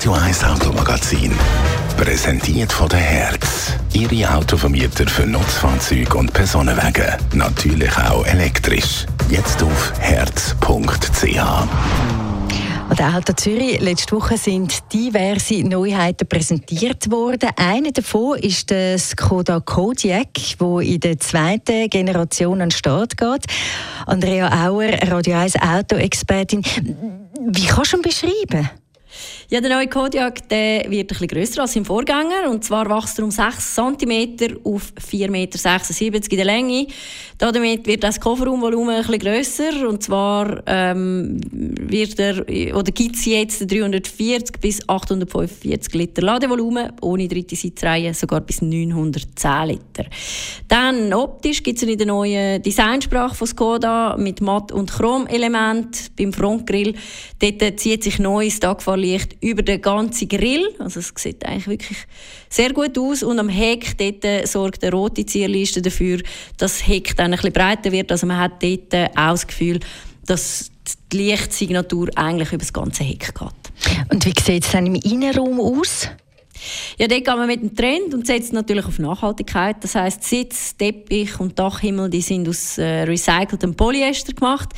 Radio 1 Automagazin. Präsentiert von der Herz. Ihre Autovermieter für Nutzfahrzeuge und Personenwagen. Natürlich auch elektrisch. Jetzt auf herz.ch. An der Auto Zürich letzte Woche sind diverse Neuheiten präsentiert worden. Eine davon ist der Skoda Kodiaq, wo in der zweiten Generation an den Start geht. Andrea Auer, Radio 1 Auto-Expertin. Wie kannst du ihn beschreiben? Ja, der neue Kodiak der wird ein bisschen grösser als im Vorgänger. Und zwar wächst er um 6 cm auf 4,76 Meter in der Länge. Damit wird das Kofferraumvolumen ein bisschen grösser. Und zwar ähm, wird er, oder gibt es jetzt 340 bis 845 Liter Ladevolumen, ohne dritte Sitzreihe sogar bis 910 Liter. Dann optisch gibt es eine neue Designsprache von Skoda mit Matt- und Chrom-Element beim Frontgrill. Dort zieht sich neues Tagfahrlicht über den ganzen Grill. Also es sieht eigentlich wirklich sehr gut aus. Und am Heck dort sorgt eine rote Zierliste dafür, dass das Heck dann ein bisschen breiter wird. Also man hat dort auch das Gefühl, dass die Lichtsignatur eigentlich über das ganze Heck geht. Und wie sieht es dann im Innenraum aus? Ja, dort gehen wir mit dem Trend und setzt natürlich auf Nachhaltigkeit. Das heißt, Sitz, Teppich und Dachhimmel, die sind aus äh, recyceltem Polyester gemacht.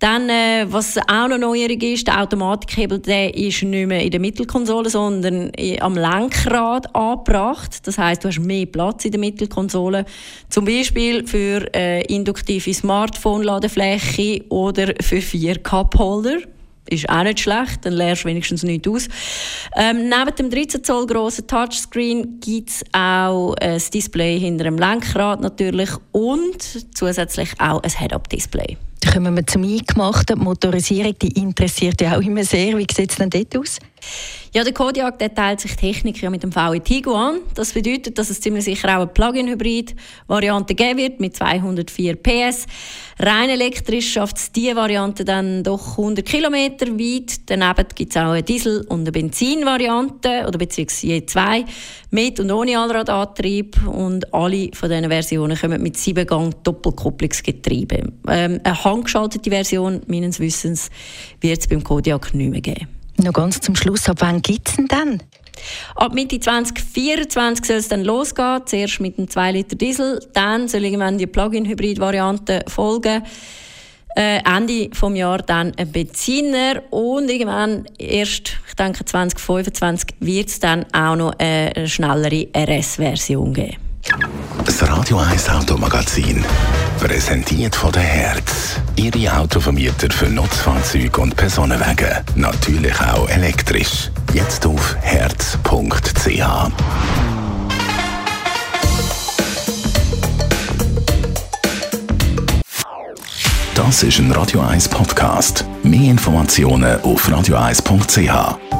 Dann, äh, was auch noch neuerig ist, der Automatikhebel, der ist nicht mehr in der Mittelkonsole, sondern am Lenkrad angebracht. Das heißt, du hast mehr Platz in der Mittelkonsole. Zum Beispiel für äh, induktive Smartphone-Ladefläche oder für vier Cup-Holder ist auch nicht schlecht, dann lernst du wenigstens nichts aus. Ähm, neben dem 13 Zoll grossen Touchscreen gibt es auch ein Display hinter dem Lenkrad natürlich und zusätzlich auch ein Head-Up-Display. Dann kommen wir zum Eingemachten. Die Motorisierung die interessiert ja auch immer sehr. Wie sieht es denn dort aus? Ja, der Kodiaq der teilt sich Technik ja mit dem VW Tiguan. Das bedeutet, dass es ziemlich sicher auch eine Plug-in-Hybrid-Variante geben wird mit 204 PS. Rein elektrisch schafft es diese Variante dann doch 100 km weit. Daneben gibt es auch eine Diesel- und eine Benzin-Variante oder beziehungsweise je zwei mit und ohne Allradantrieb. Und alle von diesen Versionen kommen mit 7-Gang Doppelkupplungsgetriebe. Ähm, eine handgeschaltete Version, meines Wissens, wird es beim Kodiaq nicht mehr geben. Noch ganz zum Schluss, ab wann gibt es denn dann? Ab Mitte 2024 soll es dann losgehen. Zuerst mit einem 2 Liter Diesel, dann soll irgendwann die Plug-in-Hybrid-Variante folgen. Äh, Ende des Jahres dann ein Benziner und irgendwann erst, ich denke 2025, wird es dann auch noch eine schnellere RS-Version geben. Das Radio 1 Automagazin, präsentiert von der Herz. Ihre Autovermieter für Nutzfahrzeuge und Personenwagen. Natürlich auch elektrisch. Jetzt auf herz.ch. Das ist ein Radio 1 Podcast. Mehr Informationen auf radio1.ch.